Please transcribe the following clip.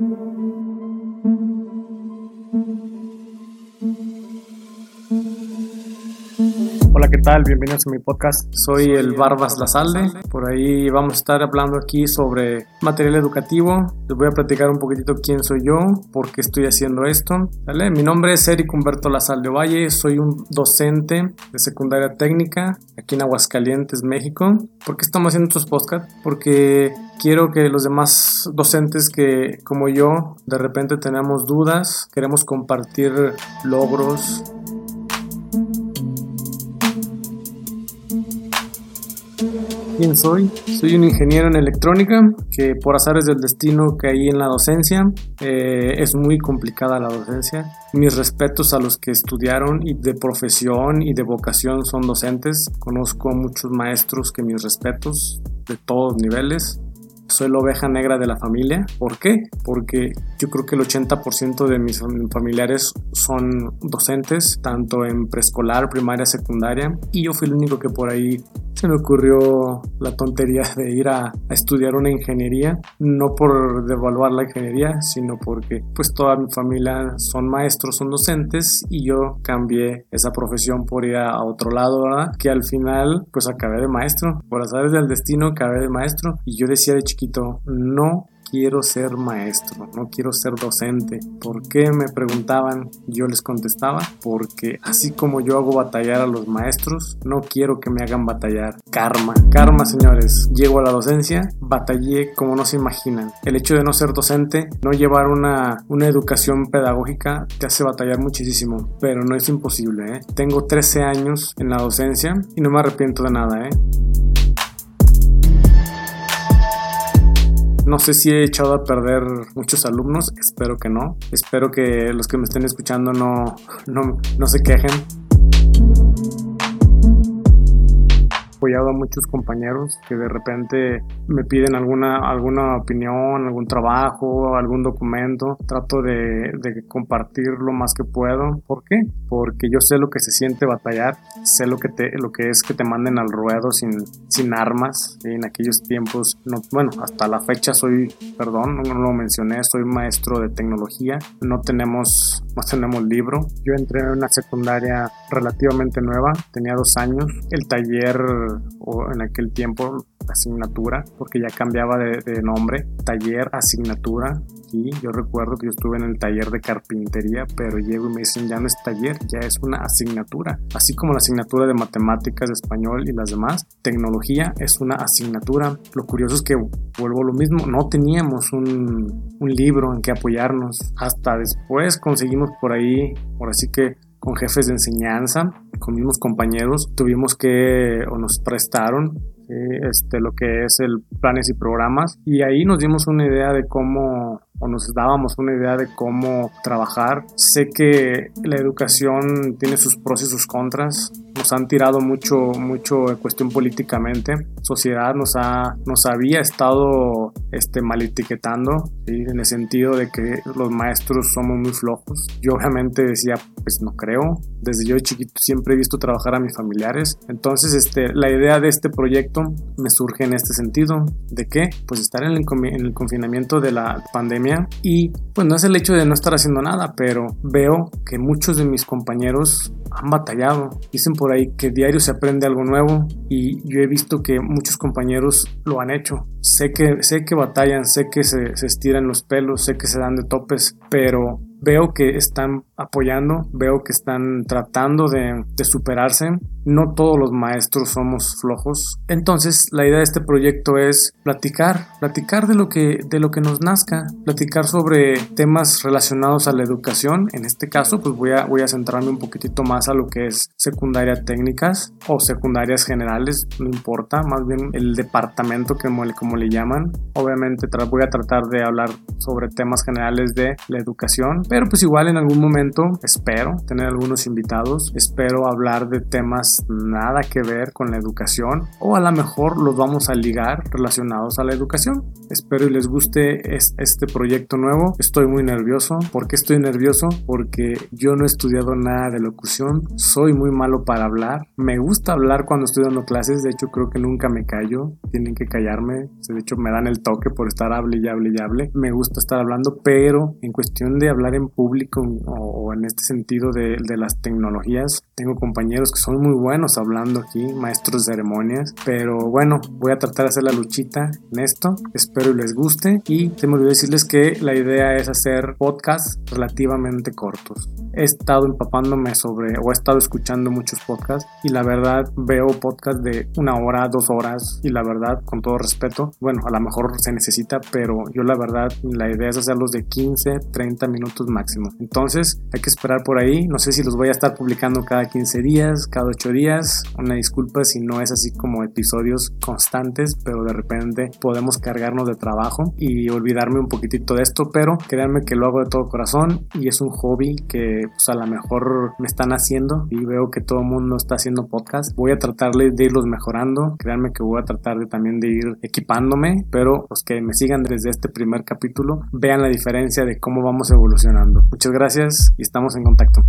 Mm-hmm. ¿Qué tal? Bienvenidos a mi podcast. Soy el Barbas Lazalde. Por ahí vamos a estar hablando aquí sobre material educativo. Les voy a platicar un poquitito quién soy yo, por qué estoy haciendo esto. ¿vale? Mi nombre es Eric Humberto Lazalde Valle. Soy un docente de secundaria técnica aquí en Aguascalientes, México. ¿Por qué estamos haciendo estos podcasts? Porque quiero que los demás docentes que como yo de repente tenemos dudas, queremos compartir logros, ¿Quién soy? Soy un ingeniero en electrónica que por azares del destino caí en la docencia. Eh, es muy complicada la docencia. Mis respetos a los que estudiaron y de profesión y de vocación son docentes. Conozco muchos maestros que mis respetos de todos niveles soy la oveja negra de la familia. ¿Por qué? Porque yo creo que el 80% de mis familiares son docentes, tanto en preescolar, primaria, secundaria, y yo fui el único que por ahí se me ocurrió la tontería de ir a, estudiar una ingeniería, no por devaluar la ingeniería, sino porque pues toda mi familia son maestros, son docentes y yo cambié esa profesión por ir a, otro lado, ¿verdad? Que al final pues acabé de maestro, por azares del destino acabé de maestro y yo decía de chiquito, no quiero ser maestro, no quiero ser docente. ¿Por qué me preguntaban? Yo les contestaba, porque así como yo hago batallar a los maestros, no quiero que me hagan batallar. Karma, karma señores. Llego a la docencia, batallé como no se imaginan. El hecho de no ser docente, no llevar una, una educación pedagógica, te hace batallar muchísimo, pero no es imposible. ¿eh? Tengo 13 años en la docencia y no me arrepiento de nada. ¿eh? No sé si he echado a perder muchos alumnos, espero que no. Espero que los que me estén escuchando no, no, no se quejen apoyado a muchos compañeros que de repente me piden alguna, alguna opinión, algún trabajo, algún documento. Trato de, de compartir lo más que puedo. ¿Por qué? Porque yo sé lo que se siente batallar, sé lo que, te, lo que es que te manden al ruedo sin, sin armas. En aquellos tiempos, no, bueno, hasta la fecha soy, perdón, no lo mencioné, soy maestro de tecnología. No tenemos, no tenemos libro. Yo entré en una secundaria relativamente nueva, tenía dos años. El taller o en aquel tiempo asignatura, porque ya cambiaba de, nombre, taller, asignatura. Y yo recuerdo que yo estuve en el taller de carpintería, pero llego y me dicen ya no es taller, ya es una asignatura. Así como la asignatura de matemáticas, de español y las demás, tecnología es una asignatura. Lo curioso es que vuelvo a lo mismo, no teníamos un, un libro en que apoyarnos. Hasta después conseguimos por ahí, por así que con jefes de enseñanza, con mismos compañeros, tuvimos que, o nos prestaron este, lo que es el planes y programas, y ahí nos dimos una idea de cómo o nos dábamos una idea de cómo trabajar. Sé que la educación tiene sus pros y sus contras. Nos han tirado mucho, mucho en cuestión políticamente. Sociedad nos, ha, nos había estado este, mal etiquetando, en el sentido de que los maestros somos muy flojos. Yo obviamente decía, pues no creo. Desde yo chiquito siempre he visto trabajar a mis familiares. Entonces, este, la idea de este proyecto me surge en este sentido. ¿De qué? Pues estar en el, en el confinamiento de la pandemia y pues no es el hecho de no estar haciendo nada, pero veo que muchos de mis compañeros han batallado. Dicen por ahí que diario se aprende algo nuevo y yo he visto que muchos compañeros lo han hecho. Sé que, sé que batallan, sé que se, se estiran los pelos, sé que se dan de topes, pero veo que están apoyando, veo que están tratando de, superarse. No todos los maestros somos flojos. Entonces, la idea de este proyecto es platicar, platicar de lo que, de lo que nos nazca, platicar sobre temas relacionados a la educación. En este caso, pues voy a, voy a centrarme un poquitito más a lo que es secundaria técnicas o secundarias generales, no importa, más bien el departamento que como le llaman. Obviamente voy a tratar de hablar sobre temas generales de la educación pero pues igual en algún momento espero tener algunos invitados, espero hablar de temas nada que ver con la educación o a lo mejor los vamos a ligar relacionados a la educación. Espero y les guste este proyecto nuevo. Estoy muy nervioso. ¿Por qué estoy nervioso? Porque yo no he estudiado nada de locución, soy muy malo para hablar, me gusta hablar cuando estoy dando clases, de hecho creo que nunca me callo, tienen que callarme, de hecho me dan el toque por estar hable y hable y hable, me gusta estar hablando, pero en cuestión de hablar en público o, en este sentido de, de, las tecnologías, tengo compañeros que son muy buenos hablando aquí, maestros de ceremonias, pero bueno, voy a tratar de hacer la luchita en esto, espero y les guste. Y se me olvidó decirles que la idea es hacer podcasts relativamente cortos. He estado empapándome sobre o he estado escuchando muchos podcasts y la verdad veo podcasts de una hora, dos horas y la verdad, con todo respeto, bueno, a lo mejor se necesita, pero yo la verdad la idea es hacerlos de 15, 30 minutos máximo. Entonces hay que esperar por ahí, no sé si los voy a estar publicando cada 15 días, cada 8 días, una disculpa si no es así como episodios constantes, pero de repente podemos cargarnos de trabajo y olvidarme un poquitito de esto, pero créanme que lo hago de todo corazón y es un hobby que pues, a lo mejor me están haciendo y veo que todo el mundo está haciendo podcast. Voy a tratar de irlos mejorando. Créanme que voy a tratar de también de ir equipándome, pero los que me sigan desde este primer capítulo vean la diferencia de cómo vamos evolucionando. Muchas gracias y estamos en contacto.